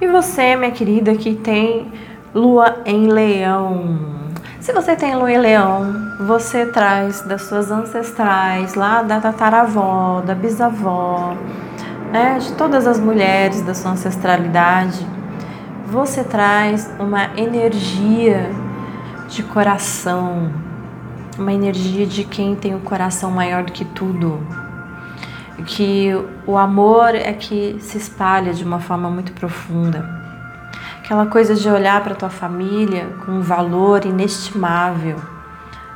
E você, minha querida, que tem lua em leão. Se você tem lua em leão, você traz das suas ancestrais, lá da tataravó, da bisavó, né, de todas as mulheres da sua ancestralidade, você traz uma energia de coração, uma energia de quem tem o coração maior do que tudo. Que o amor é que se espalha de uma forma muito profunda. Aquela coisa de olhar para tua família com um valor inestimável.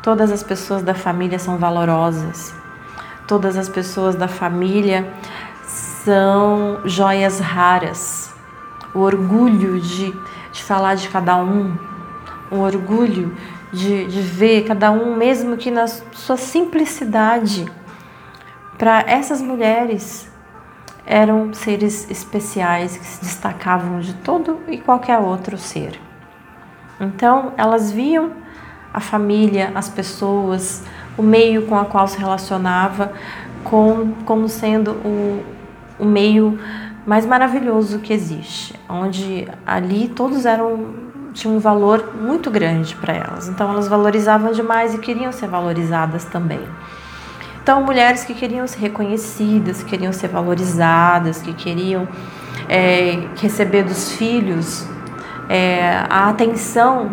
Todas as pessoas da família são valorosas. Todas as pessoas da família são joias raras. O orgulho de, de falar de cada um, o orgulho de, de ver cada um, mesmo que na sua simplicidade. Para essas mulheres, eram seres especiais que se destacavam de todo e qualquer outro ser. Então, elas viam a família, as pessoas, o meio com a qual se relacionava com, como sendo o, o meio mais maravilhoso que existe, onde ali todos eram tinham um valor muito grande para elas. Então elas valorizavam demais e queriam ser valorizadas também. Então mulheres que queriam ser reconhecidas, que queriam ser valorizadas, que queriam é, receber dos filhos é, a atenção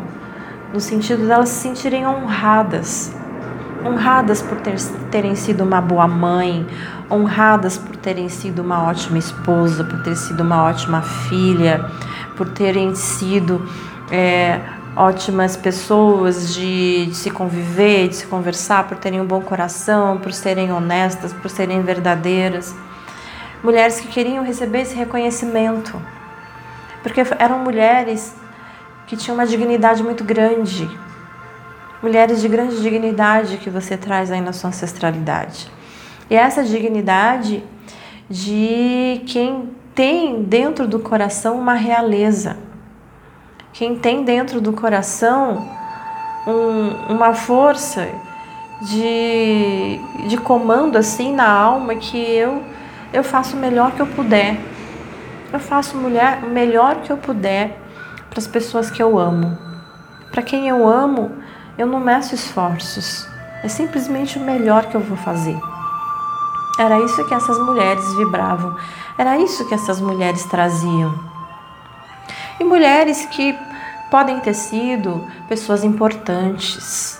no sentido delas se sentirem honradas, honradas por ter, terem sido uma boa mãe, honradas por terem sido uma ótima esposa, por ter sido uma ótima filha, por terem sido é, ótimas pessoas de, de, se conviver, de se conversar, por terem um bom coração, por serem honestas, por serem verdadeiras. Mulheres que queriam receber esse reconhecimento, porque eram mulheres que tinham uma dignidade muito grande, mulheres de grande dignidade que você traz aí na sua ancestralidade. E essa dignidade de quem tem dentro do coração uma realeza, quem tem dentro do coração um, uma força de, de comando assim na alma que eu eu faço o melhor que eu puder. Eu faço mulher, o melhor que eu puder para as pessoas que eu amo. Para quem eu amo, eu não meço esforços. É simplesmente o melhor que eu vou fazer. Era isso que essas mulheres vibravam, era isso que essas mulheres traziam. E mulheres que podem ter sido pessoas importantes,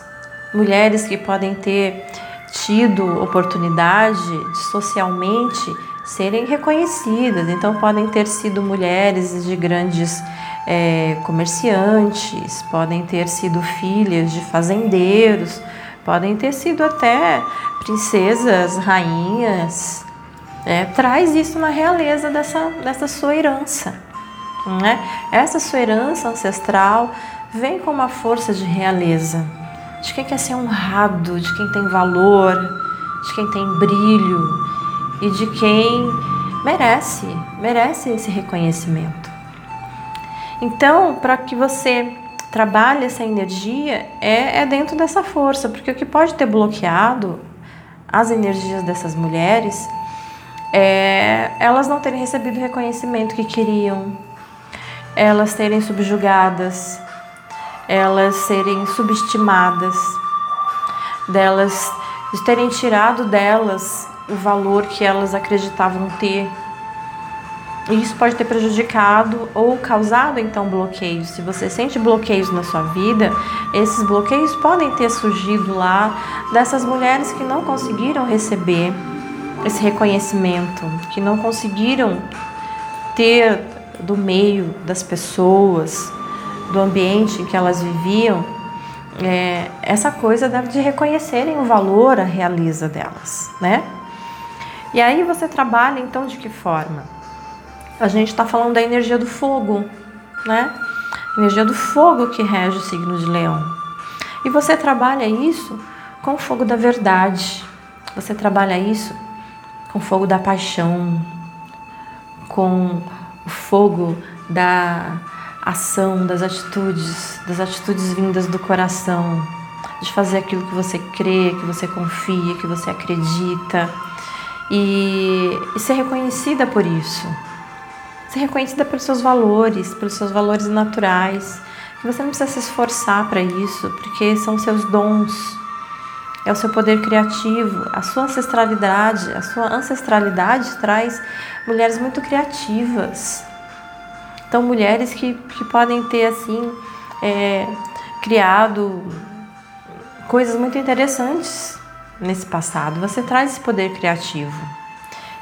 mulheres que podem ter tido oportunidade de socialmente serem reconhecidas, então podem ter sido mulheres de grandes é, comerciantes, podem ter sido filhas de fazendeiros, podem ter sido até princesas, rainhas. É, traz isso na realeza dessa, dessa sua herança. Né? Essa sua herança ancestral vem com uma força de realeza, de quem quer ser honrado, de quem tem valor, de quem tem brilho e de quem merece, merece esse reconhecimento. Então, para que você trabalhe essa energia, é, é dentro dessa força, porque o que pode ter bloqueado as energias dessas mulheres é elas não terem recebido o reconhecimento que queriam, elas serem subjugadas, elas serem subestimadas, delas de terem tirado delas o valor que elas acreditavam ter e isso pode ter prejudicado ou causado então bloqueios. Se você sente bloqueios na sua vida, esses bloqueios podem ter surgido lá dessas mulheres que não conseguiram receber esse reconhecimento, que não conseguiram ter do meio das pessoas, do ambiente em que elas viviam, é, essa coisa de reconhecerem o valor, a realiza delas, né? E aí você trabalha então de que forma? a gente está falando da energia do fogo, né? Energia do fogo que rege o signo de Leão. E você trabalha isso com o fogo da verdade. Você trabalha isso com o fogo da paixão, com o fogo da ação, das atitudes, das atitudes vindas do coração, de fazer aquilo que você crê, que você confia, que você acredita e, e ser reconhecida por isso Ser reconhecida pelos seus valores, pelos seus valores naturais. Você não precisa se esforçar para isso, porque são seus dons. É o seu poder criativo, a sua ancestralidade. A sua ancestralidade traz mulheres muito criativas. Então, mulheres que, que podem ter, assim, é, criado coisas muito interessantes nesse passado. Você traz esse poder criativo.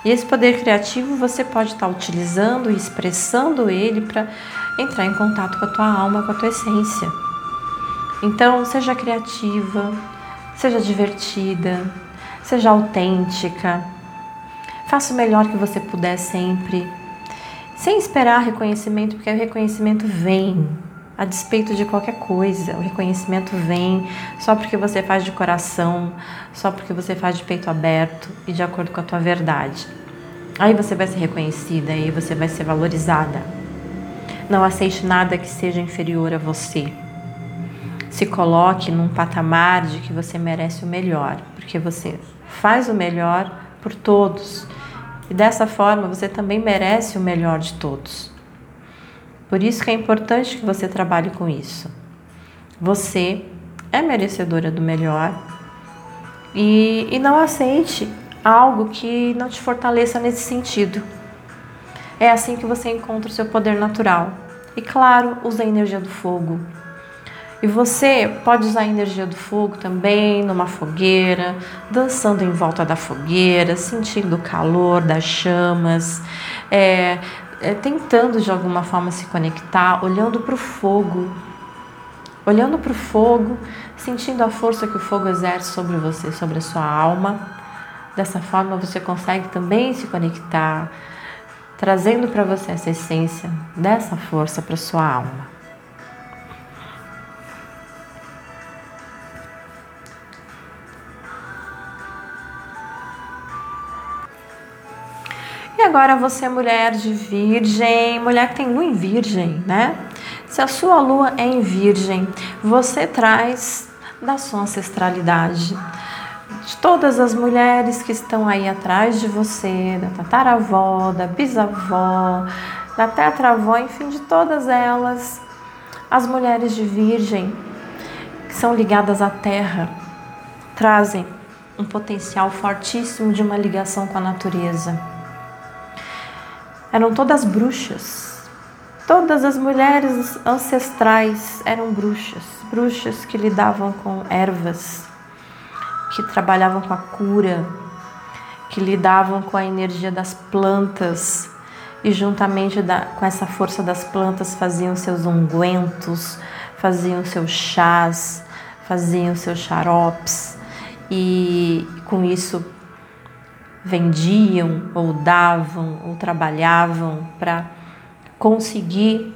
E esse poder criativo você pode estar utilizando e expressando ele para entrar em contato com a tua alma, com a tua essência. Então, seja criativa, seja divertida, seja autêntica. Faça o melhor que você puder sempre, sem esperar reconhecimento, porque o reconhecimento vem a despeito de qualquer coisa. O reconhecimento vem só porque você faz de coração, só porque você faz de peito aberto e de acordo com a tua verdade. Aí você vai ser reconhecida, aí você vai ser valorizada. Não aceite nada que seja inferior a você. Se coloque num patamar de que você merece o melhor, porque você faz o melhor por todos. E dessa forma você também merece o melhor de todos. Por isso que é importante que você trabalhe com isso. Você é merecedora do melhor e, e não aceite algo que não te fortaleça nesse sentido. É assim que você encontra o seu poder natural. E claro, use a energia do fogo. E você pode usar a energia do fogo também numa fogueira, dançando em volta da fogueira, sentindo o calor das chamas, é, é, tentando de alguma forma se conectar, olhando para o fogo, olhando para o fogo, sentindo a força que o fogo exerce sobre você, sobre a sua alma Dessa forma você consegue também se conectar, trazendo para você essa essência dessa força para sua alma. Agora você, mulher de virgem, mulher que tem lua em virgem, né? Se a sua lua é em virgem, você traz da sua ancestralidade de todas as mulheres que estão aí atrás de você, da tataravó, da bisavó, da tetravó, enfim, de todas elas, as mulheres de virgem que são ligadas à terra, trazem um potencial fortíssimo de uma ligação com a natureza. Eram todas bruxas. Todas as mulheres ancestrais eram bruxas, bruxas que lidavam com ervas, que trabalhavam com a cura, que lidavam com a energia das plantas e juntamente da, com essa força das plantas faziam seus ungüentos, faziam seus chás, faziam seus xaropes e com isso vendiam ou davam ou trabalhavam para conseguir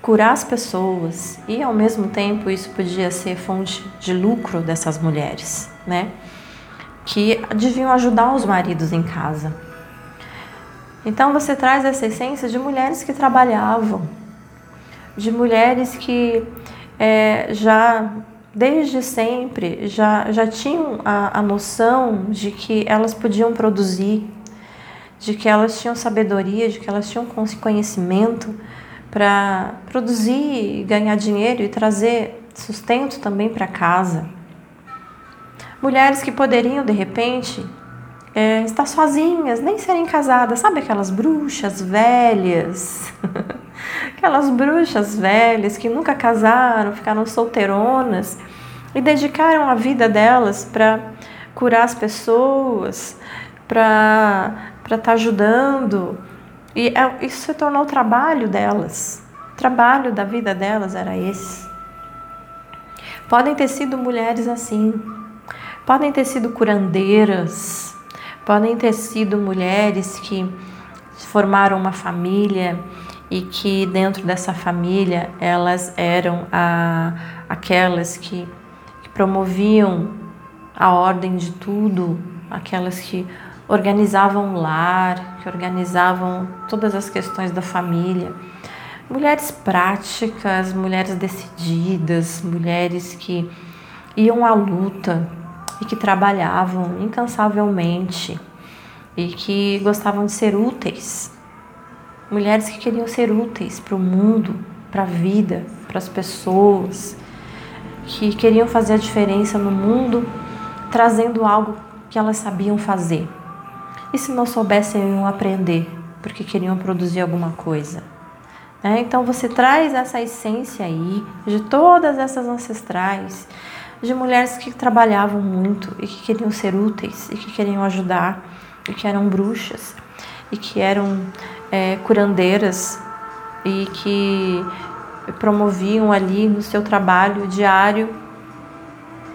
curar as pessoas e ao mesmo tempo isso podia ser fonte de lucro dessas mulheres, né? Que deviam ajudar os maridos em casa. Então você traz essa essência de mulheres que trabalhavam, de mulheres que é, já desde sempre já, já tinham a, a noção de que elas podiam produzir, de que elas tinham sabedoria, de que elas tinham conhecimento para produzir, ganhar dinheiro e trazer sustento também para casa. Mulheres que poderiam, de repente, é, estar sozinhas, nem serem casadas, sabe aquelas bruxas velhas? aquelas bruxas velhas que nunca casaram, ficaram solteironas e dedicaram a vida delas para curar as pessoas, para estar tá ajudando e é, isso se tornou o trabalho delas. O trabalho da vida delas era esse. Podem ter sido mulheres assim, podem ter sido curandeiras, podem ter sido mulheres que formaram uma família e que dentro dessa família elas eram a, aquelas que, que promoviam a ordem de tudo, aquelas que organizavam o lar, que organizavam todas as questões da família. Mulheres práticas, mulheres decididas, mulheres que iam à luta e que trabalhavam incansavelmente e que gostavam de ser úteis. mulheres que queriam ser úteis para o mundo, para a vida, para as pessoas, que queriam fazer a diferença no mundo, trazendo algo que elas sabiam fazer. E se não soubessem, iam aprender, porque queriam produzir alguma coisa. É, então você traz essa essência aí de todas essas ancestrais, de mulheres que trabalhavam muito e que queriam ser úteis e que queriam ajudar e que eram bruxas e que eram é, curandeiras e que promoviam ali no seu trabalho diário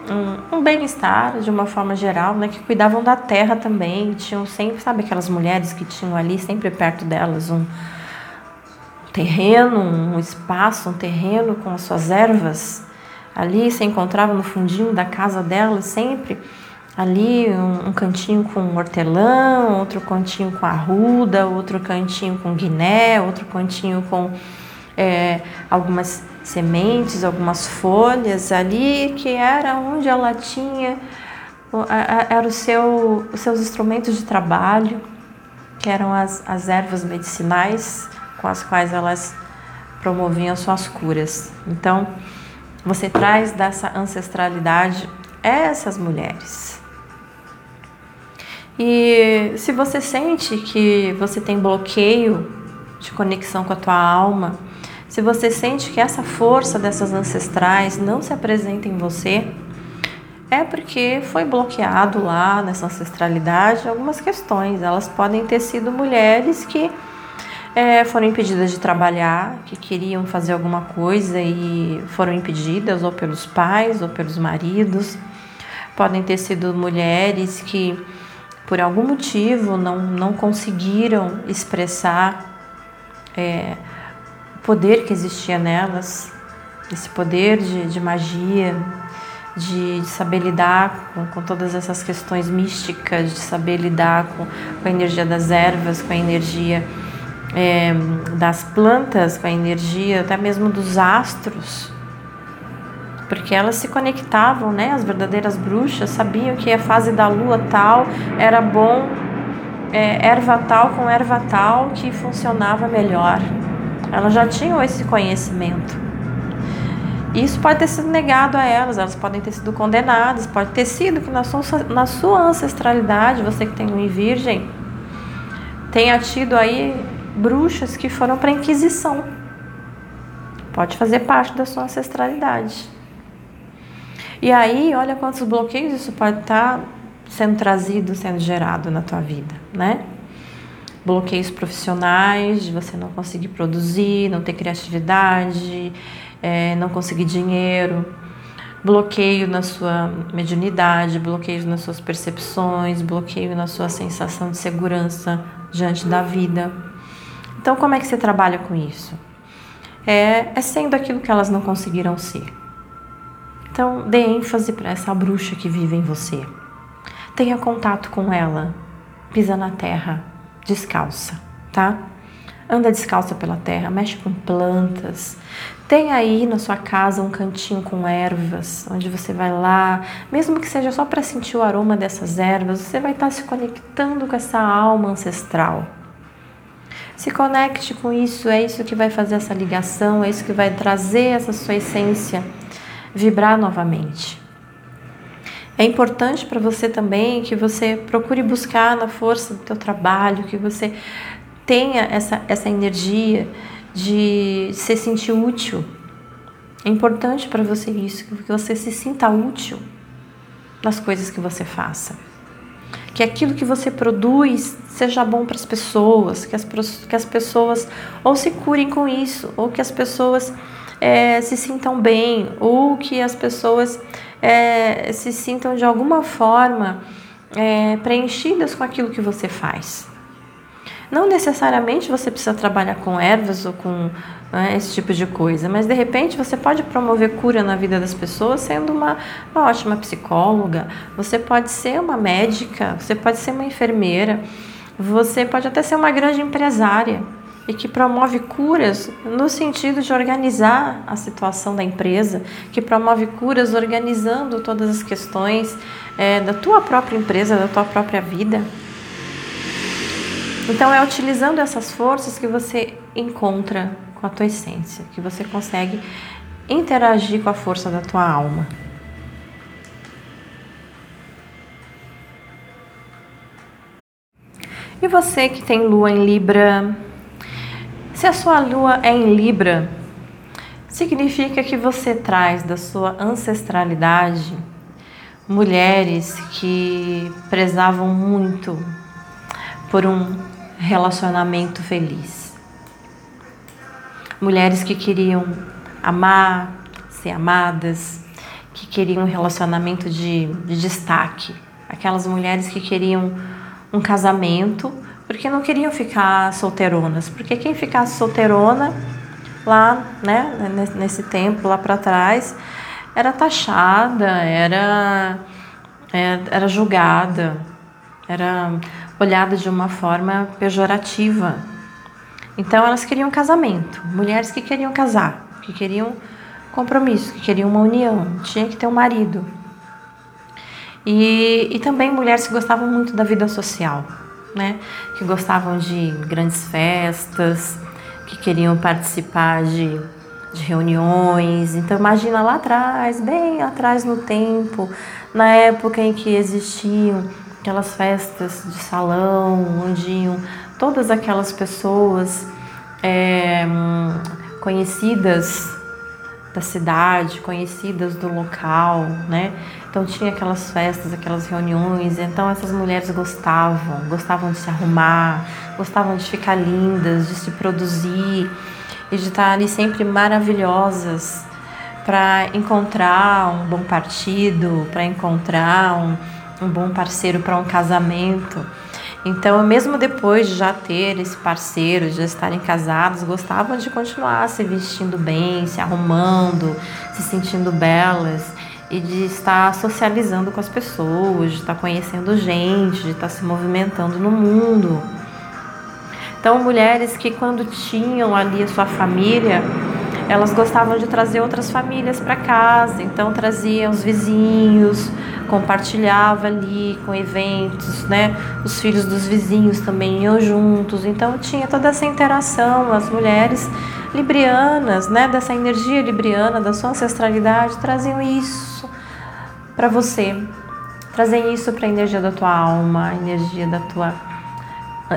um, um bem-estar de uma forma geral, né, que cuidavam da terra também, tinham sempre, sabe aquelas mulheres que tinham ali sempre perto delas um terreno, um espaço, um terreno com as suas ervas. Ali se encontrava no fundinho da casa dela sempre ali um, um, cantinho com hortelã, outro cantinho com arruda, outro cantinho com guiné, outro cantinho com é, algumas sementes, algumas folhas ali, que era onde ela tinha era o seu, os seus instrumentos de trabalho, que eram as, as ervas medicinais com as quais elas promoviam suas curas. Então, você traz dessa ancestralidade essas mulheres. E se você sente que você tem bloqueio de conexão com a tua alma, se você sente que essa força dessas ancestrais não se apresenta em você, é porque foi bloqueado lá nessa ancestralidade algumas questões. Elas podem ter sido mulheres que é, foram impedidas de trabalhar, que queriam fazer alguma coisa e foram impedidas, ou pelos pais, ou pelos maridos. Podem ter sido mulheres que, por algum motivo, não, não conseguiram expressar é, o poder que existia nelas, esse poder de, de magia, de, de, saber lidar com, com todas essas questões místicas, de saber lidar com, com a energia das ervas, com a energia é, das plantas, com a energia até mesmo dos astros, porque elas se conectavam, né? As verdadeiras bruxas sabiam que a fase da lua tal era bom, é, erva tal com erva tal que funcionava melhor. Elas já tinham esse conhecimento. Isso pode ter sido negado a elas, elas podem ter sido condenadas, pode ter sido que na sua, na sua ancestralidade, você que tem um virgem, tenha tido aí bruxas que foram para a Inquisição. Pode fazer parte da sua ancestralidade. E aí, olha quantos bloqueios isso pode estar tá sendo trazido, sendo gerado na tua vida, né? Bloqueios profissionais, de você não conseguir produzir, não ter criatividade, é, não conseguir dinheiro, bloqueio na sua mediunidade, bloqueio nas suas percepções, bloqueio na sua sensação de segurança diante da vida. Então, como é que você trabalha com isso? É, é sendo aquilo que elas não conseguiram ser. Então, dê ênfase para essa bruxa que vive em você. Tenha contato com ela. Pisa na terra, descalça, tá? Anda descalça pela terra, mexe com plantas. Tem aí na sua casa um cantinho com ervas, onde você vai lá, mesmo que seja só para sentir o aroma dessas ervas, você vai estar se conectando com essa alma ancestral. Se conecte com isso, é isso que vai fazer essa ligação, é isso que vai trazer essa sua essência vibrar novamente. É importante para você também que você procure buscar na força do teu trabalho, que você tenha essa, essa energia de se sentir útil. É importante para você isso, que você se sinta útil nas coisas que você faça que aquilo que você produz seja bom para as pessoas, que as, que as pessoas ou se curem com isso, ou que as pessoas é, se sintam bem, ou que as pessoas é, se sintam de alguma forma é, preenchidas com aquilo que você faz. Não necessariamente você precisa trabalhar com ervas ou com né, esse tipo de coisa, mas de repente você pode promover cura na vida das pessoas sendo uma, uma ótima psicóloga, você pode ser uma médica, você pode ser uma enfermeira, você pode até ser uma grande empresária e que promove curas no sentido de organizar a situação da empresa, que promove curas organizando todas as questões é, da tua própria empresa, da tua própria vida. Então é utilizando essas forças que você encontra com a tua essência, que você consegue interagir com a força da tua alma. E você que tem lua em Libra, se a sua lua é em Libra, significa que você traz da sua ancestralidade mulheres que prezavam muito por um relacionamento feliz. Mulheres que queriam amar, ser amadas, que queriam um relacionamento de, de destaque. Aquelas mulheres que queriam um casamento porque não queriam ficar solteironas. Porque quem ficasse solteirona lá, né, nesse tempo lá para trás, era taxada, era, é, era julgada, era olhada de uma forma pejorativa. Então elas queriam casamento, mulheres que queriam casar, que queriam compromisso, que queriam uma união, tinha que ter um marido. E, e também mulheres que gostavam muito da vida social, né? Que gostavam de grandes festas, que queriam participar de, de reuniões. Então imagina lá atrás, bem atrás no tempo, na época em que existiam aquelas festas de salão, onde todas aquelas pessoas é, conhecidas da cidade, conhecidas do local, né? Então tinha aquelas festas, aquelas reuniões, então essas mulheres gostavam, gostavam de se arrumar, gostavam de ficar lindas, de se produzir e de estar ali sempre maravilhosas para encontrar um bom partido, para encontrar um, um bom parceiro para um casamento. Então, mesmo depois de já ter esse parceiro, de já estarem casados, gostavam de continuar se vestindo bem, se arrumando, se sentindo belas e de estar socializando com as pessoas, de estar conhecendo gente, de estar se movimentando no mundo. Então, mulheres que quando tinham ali a sua família, elas gostavam de trazer outras famílias para casa, então traziam os vizinhos, compartilhava ali com eventos, né? Os filhos dos vizinhos também iam juntos, então tinha toda essa interação, as mulheres librianas, né, dessa energia libriana, da sua ancestralidade, traziam isso para você. Trazem isso para a energia da tua alma, a energia da tua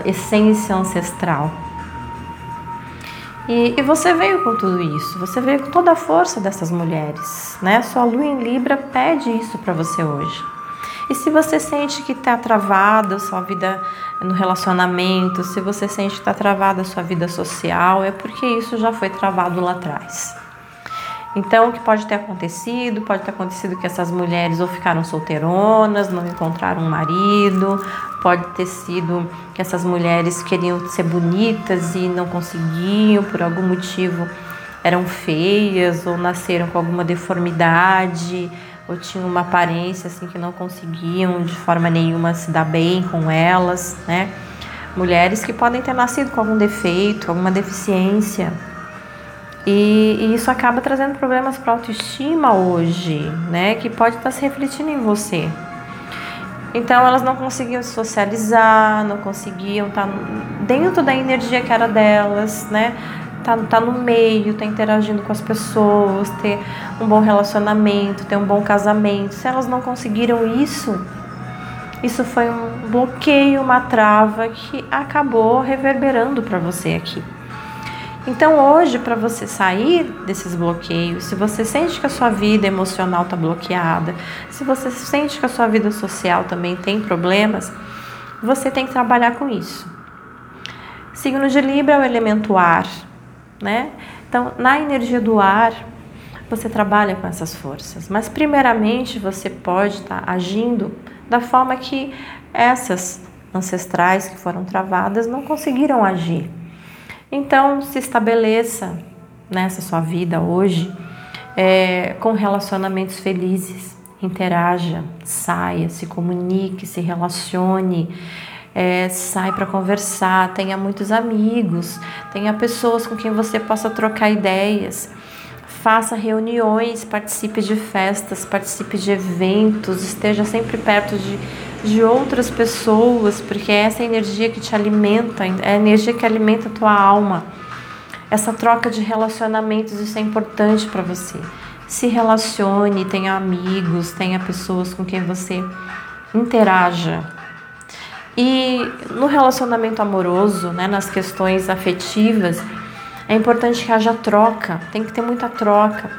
essência ancestral. E, e, você veio com tudo isso, você veio com toda a força dessas mulheres, né? Sua lua em Libra pede isso para você hoje. E se você sente que está travada sua vida no relacionamento, se você sente que está travada sua vida social, é porque isso já foi travado lá atrás. Então, o que pode ter acontecido? Pode ter acontecido que essas mulheres ou ficaram solteironas, não encontraram um marido, pode ter sido que essas mulheres queriam ser bonitas e não conseguiam, por algum motivo eram feias ou nasceram com alguma deformidade ou tinham uma aparência assim que não conseguiam de forma nenhuma se dar bem com elas, né? Mulheres que podem ter nascido com algum defeito, alguma deficiência, e, e isso acaba trazendo problemas para a autoestima hoje, né? Que pode estar tá se refletindo em você. Então elas não conseguiam socializar, não conseguiam estar tá dentro da energia que era delas, né? Tá, tá no meio, tá interagindo com as pessoas, ter um bom relacionamento, ter um bom casamento. Se elas não conseguiram isso, isso foi um bloqueio, uma trava que acabou reverberando para você aqui. Então, hoje, para você sair desses bloqueios, se você sente que a sua vida emocional está bloqueada, se você sente que a sua vida social também tem problemas, você tem que trabalhar com isso. Signo de Libra é o elemento ar, né? Então, na energia do ar, você trabalha com essas forças, mas primeiramente você pode estar tá agindo da forma que essas ancestrais que foram travadas não conseguiram agir. Então, se estabeleça nessa sua vida hoje é, com relacionamentos felizes. Interaja, saia, se comunique, se relacione, é, sai para conversar, tenha muitos amigos, tenha pessoas com quem você possa trocar ideias. Faça reuniões, participe de festas, participe de eventos, esteja sempre perto de de outras pessoas, porque é essa energia que te alimenta, é a energia que alimenta a tua alma. Essa troca de relacionamentos, isso é importante para você. Se relacione, tenha amigos, tenha pessoas com quem você interaja. E no relacionamento amoroso, né, nas questões afetivas, é importante que haja troca, tem que ter muita troca.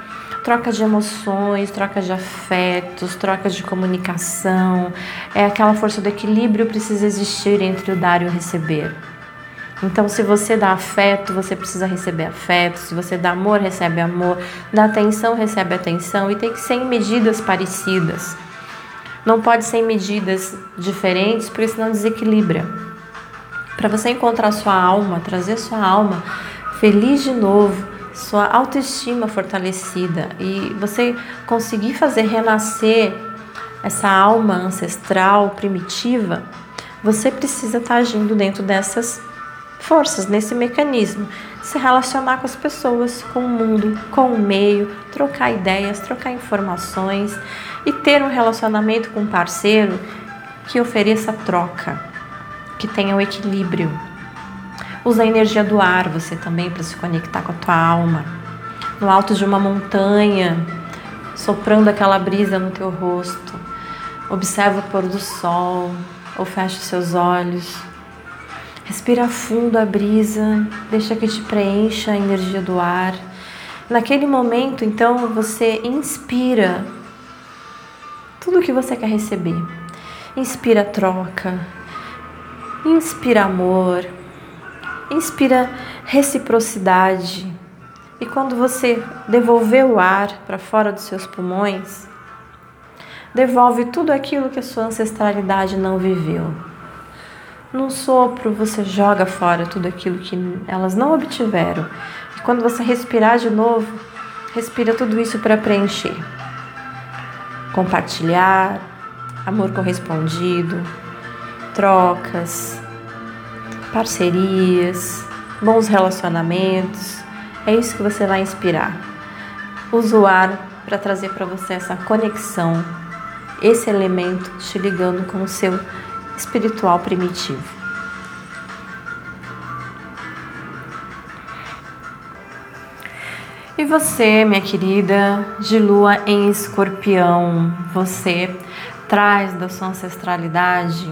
Troca de emoções, troca de afetos, troca de comunicação. É aquela força do equilíbrio precisa existir entre o dar e o receber. Então, se você dá afeto, você precisa receber afeto. Se você dá amor, recebe amor. Dá atenção, recebe atenção. E tem que ser em medidas parecidas. Não pode ser em medidas diferentes, porque senão desequilibra. Para você encontrar sua alma, trazer sua alma feliz de novo, sua autoestima fortalecida e você conseguir fazer renascer essa alma ancestral primitiva, você precisa estar agindo dentro dessas forças, nesse mecanismo. Se relacionar com as pessoas, com o mundo, com o meio, trocar ideias, trocar informações e ter um relacionamento com um parceiro que ofereça troca, que tenha o um equilíbrio. Usa a energia do ar você também para se conectar com a tua alma. No alto de uma montanha, soprando aquela brisa no teu rosto. Observa o pôr do sol ou fecha os seus olhos. Respira fundo a brisa, deixa que te preencha a energia do ar. Naquele momento, então, você inspira tudo o que você quer receber. Inspira troca, inspira amor, inspira reciprocidade. E quando você devolver o ar para fora dos seus pulmões, devolve tudo aquilo que a sua ancestralidade não viveu. Num sopro, você joga fora tudo aquilo que elas não obtiveram. E quando você respirar de novo, respira tudo isso para preencher compartilhar, amor correspondido, trocas, parcerias, bons relacionamentos. É isso que você vai inspirar. Usa o ar para trazer para você essa conexão, esse elemento te ligando com o seu espiritual primitivo. E você, minha querida, de lua em escorpião, você traz da sua ancestralidade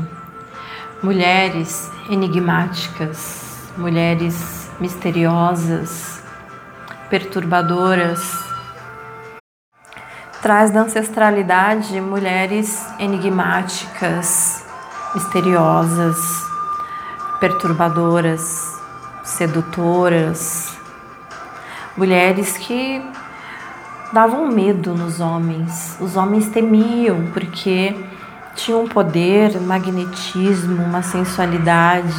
mulheres enigmáticas, mulheres misteriosas, perturbadoras. Traz da ancestralidade mulheres enigmáticas, misteriosas, perturbadoras, sedutoras mulheres que davam medo nos homens. Os homens temiam porque tinham um poder, um magnetismo, uma sensualidade,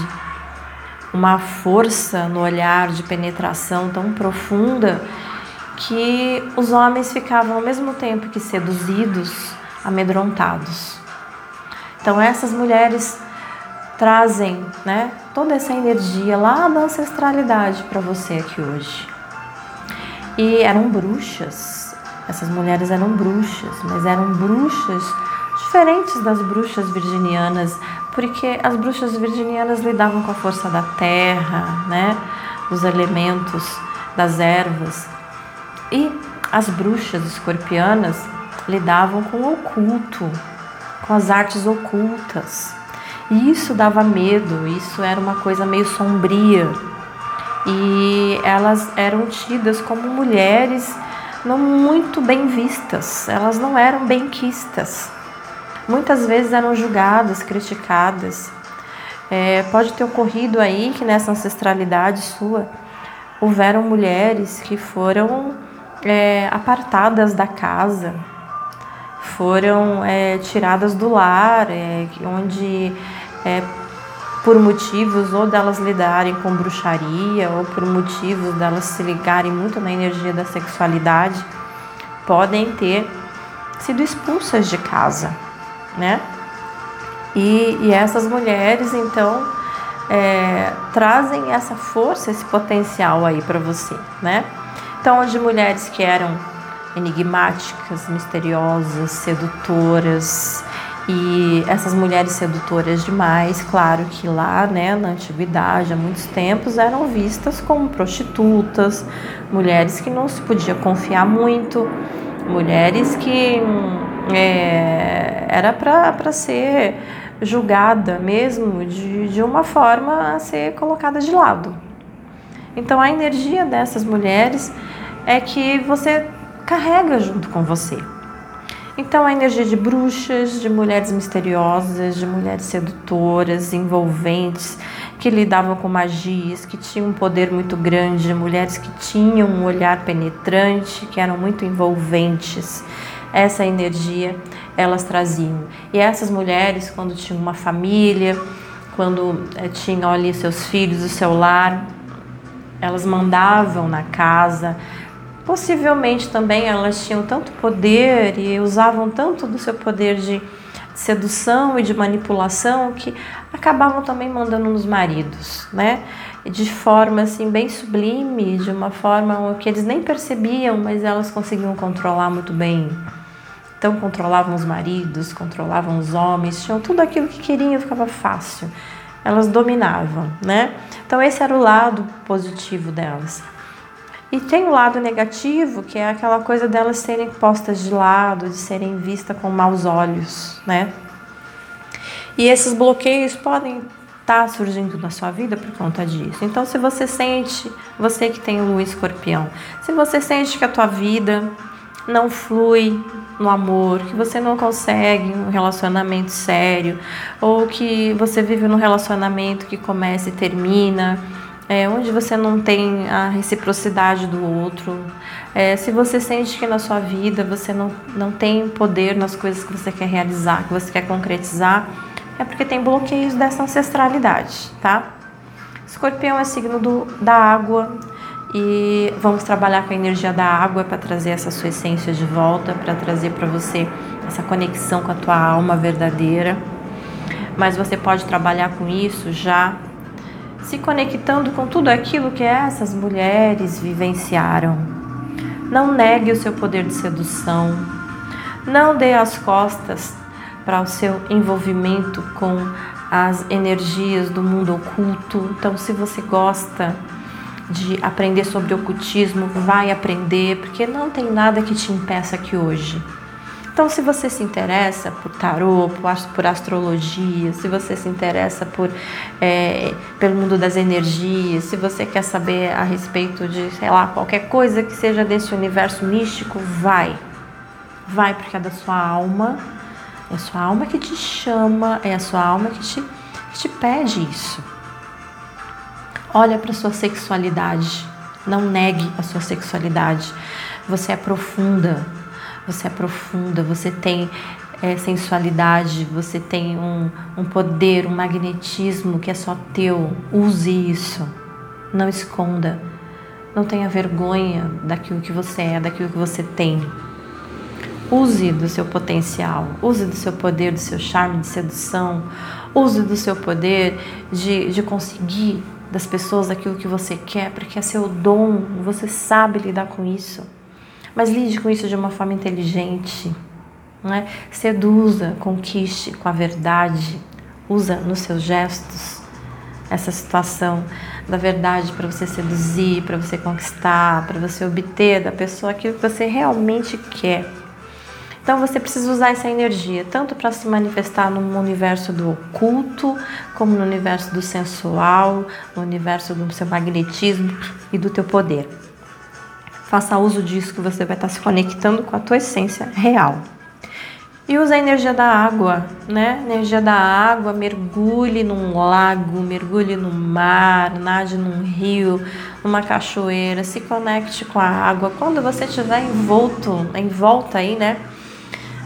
uma força no olhar de penetração tão profunda que os homens ficavam ao mesmo tempo que seduzidos, amedrontados. Então essas mulheres trazem, né, toda essa energia lá da ancestralidade para você aqui hoje. E eram bruxas. Essas mulheres eram bruxas, mas eram bruxas diferentes das bruxas virginianas, porque as bruxas virginianas lidavam com a força da terra, né, dos elementos, das ervas. E as bruxas escorpianas lidavam com o oculto, com as artes ocultas. E isso dava medo, isso era uma coisa meio sombria e elas eram tidas como mulheres não muito bem vistas, elas não eram benquistas. Muitas vezes eram julgadas, criticadas. É, pode ter ocorrido aí que nessa ancestralidade sua houveram mulheres que foram é, apartadas da casa, foram é, tiradas do lar, é, onde é, por motivos ou delas lidarem com bruxaria ou por motivos delas se ligarem muito na energia da sexualidade, podem ter sido expulsas de casa, né? E, e essas mulheres, então, é, trazem essa força, esse potencial aí para você, né? Então, de mulheres que eram enigmáticas, misteriosas, sedutoras, E essas mulheres sedutoras demais, claro que lá, né, na antiguidade, há muitos tempos, eram vistas como prostitutas, mulheres que não se podia confiar muito, mulheres que é, era para ser julgada mesmo de, de uma forma a ser colocada de lado. Então a energia dessas mulheres é que você carrega junto com você. Então, a energia de bruxas, de mulheres misteriosas, de mulheres sedutoras, envolventes, que lidavam com magias, que tinham um poder muito grande, mulheres que tinham um olhar penetrante, que eram muito envolventes. Essa energia elas traziam. E essas mulheres, quando tinham uma família, quando é, tinham ali seus filhos, o seu lar, elas mandavam na casa, Possivelmente também elas tinham tanto poder e usavam tanto do seu poder de sedução e de manipulação que acabavam também mandando nos maridos, né? De forma assim bem sublime, de uma forma que eles nem percebiam, mas elas conseguiam controlar muito bem. Então controlavam os maridos, controlavam os homens, tinham tudo aquilo que queriam, ficava fácil. Elas dominavam, né? Então esse era o lado positivo delas. E tem o lado negativo, que é aquela coisa delas serem postas de lado, de serem vistas com maus olhos, né? E esses bloqueios podem estar tá surgindo na sua vida por conta disso. Então, se você sente, você que tem o escorpião, se você sente que a tua vida não flui no amor, que você não consegue um relacionamento sério, ou que você vive num relacionamento que começa e termina, é, onde você não tem a reciprocidade do outro, é, se você sente que na sua vida você não, não tem poder nas coisas que você quer realizar, que você quer concretizar, é porque tem bloqueios dessa ancestralidade, tá? Escorpião é signo do, da água e vamos trabalhar com a energia da água para trazer essa sua essência de volta, para trazer para você essa conexão com a tua alma verdadeira. Mas você pode trabalhar com isso já se conectando com tudo aquilo que essas mulheres vivenciaram. Não negue o seu poder de sedução. Não dê as costas para o seu envolvimento com as energias do mundo oculto. Então, se você gosta de aprender sobre ocultismo, vai aprender, porque não tem nada que te impeça aqui hoje. Então, se você se interessa por tarô, por astrologia, se você se interessa por, é, pelo mundo das energias, se você quer saber a respeito de, sei lá, qualquer coisa que seja desse universo místico, vai. Vai, porque é da sua alma, é a sua alma que te chama, é a sua alma que te, que te pede isso. Olha para sua sexualidade, não negue a sua sexualidade. Você é profunda você é profunda, você tem é, sensualidade, você tem um, um poder, um magnetismo que é só teu. Use isso. Não esconda. Não tenha vergonha daquilo que você é, daquilo que você tem. Use do seu potencial, use do seu poder, do seu charme de sedução, use do seu poder de, de conseguir das pessoas aquilo que você quer, porque é seu dom, você sabe lidar com isso. Mas lide com isso de uma forma inteligente. Né? Seduza, conquiste com a verdade. Usa nos seus gestos essa situação da verdade para você seduzir, para você conquistar, para você obter da pessoa aquilo que você realmente quer. Então você precisa usar essa energia tanto para se manifestar no universo do oculto, como no universo do sensual, no universo do seu magnetismo e do teu poder. Faça uso disso que você vai estar se conectando com a tua essência real. E use a energia da água, né? Energia da água, mergulhe num lago, mergulhe no mar, nade num rio, numa cachoeira, se conecte com a água. Quando você estiver envolto, em volta aí, né?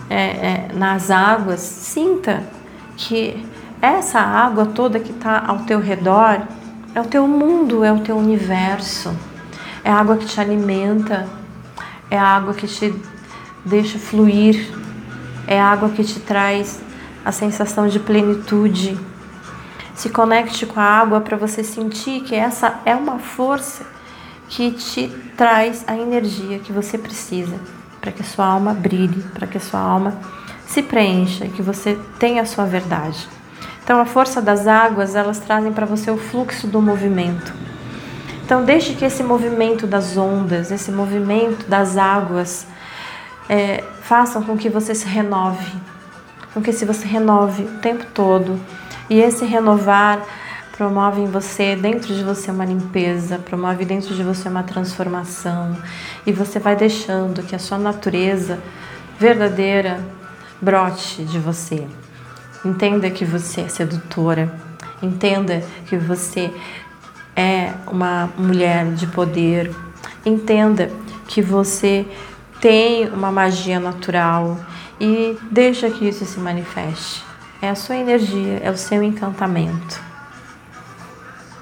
É, é, nas águas, sinta que essa água toda que está ao teu redor é o teu mundo, é o teu universo. É a água que te alimenta, é a água que te deixa fluir, é a água que te traz a sensação de plenitude. Se conecte com a água para você sentir que essa é uma força que te traz a energia que você precisa para que sua alma brilhe, para que sua alma se preencha, que você tenha a sua verdade. Então, a força das águas, elas trazem para você o fluxo do movimento. Então, deixe que esse movimento das ondas, esse movimento das águas, é, façam com que você se renove, com que se você renove o tempo todo. E esse renovar promove em você, dentro de você, uma limpeza, promove dentro de você uma transformação. E você vai deixando que a sua natureza verdadeira brote de você. Entenda que você é sedutora. Entenda que você é uma mulher de poder. Entenda que você tem uma magia natural e deixa que isso se manifeste. É a sua energia, é o seu encantamento.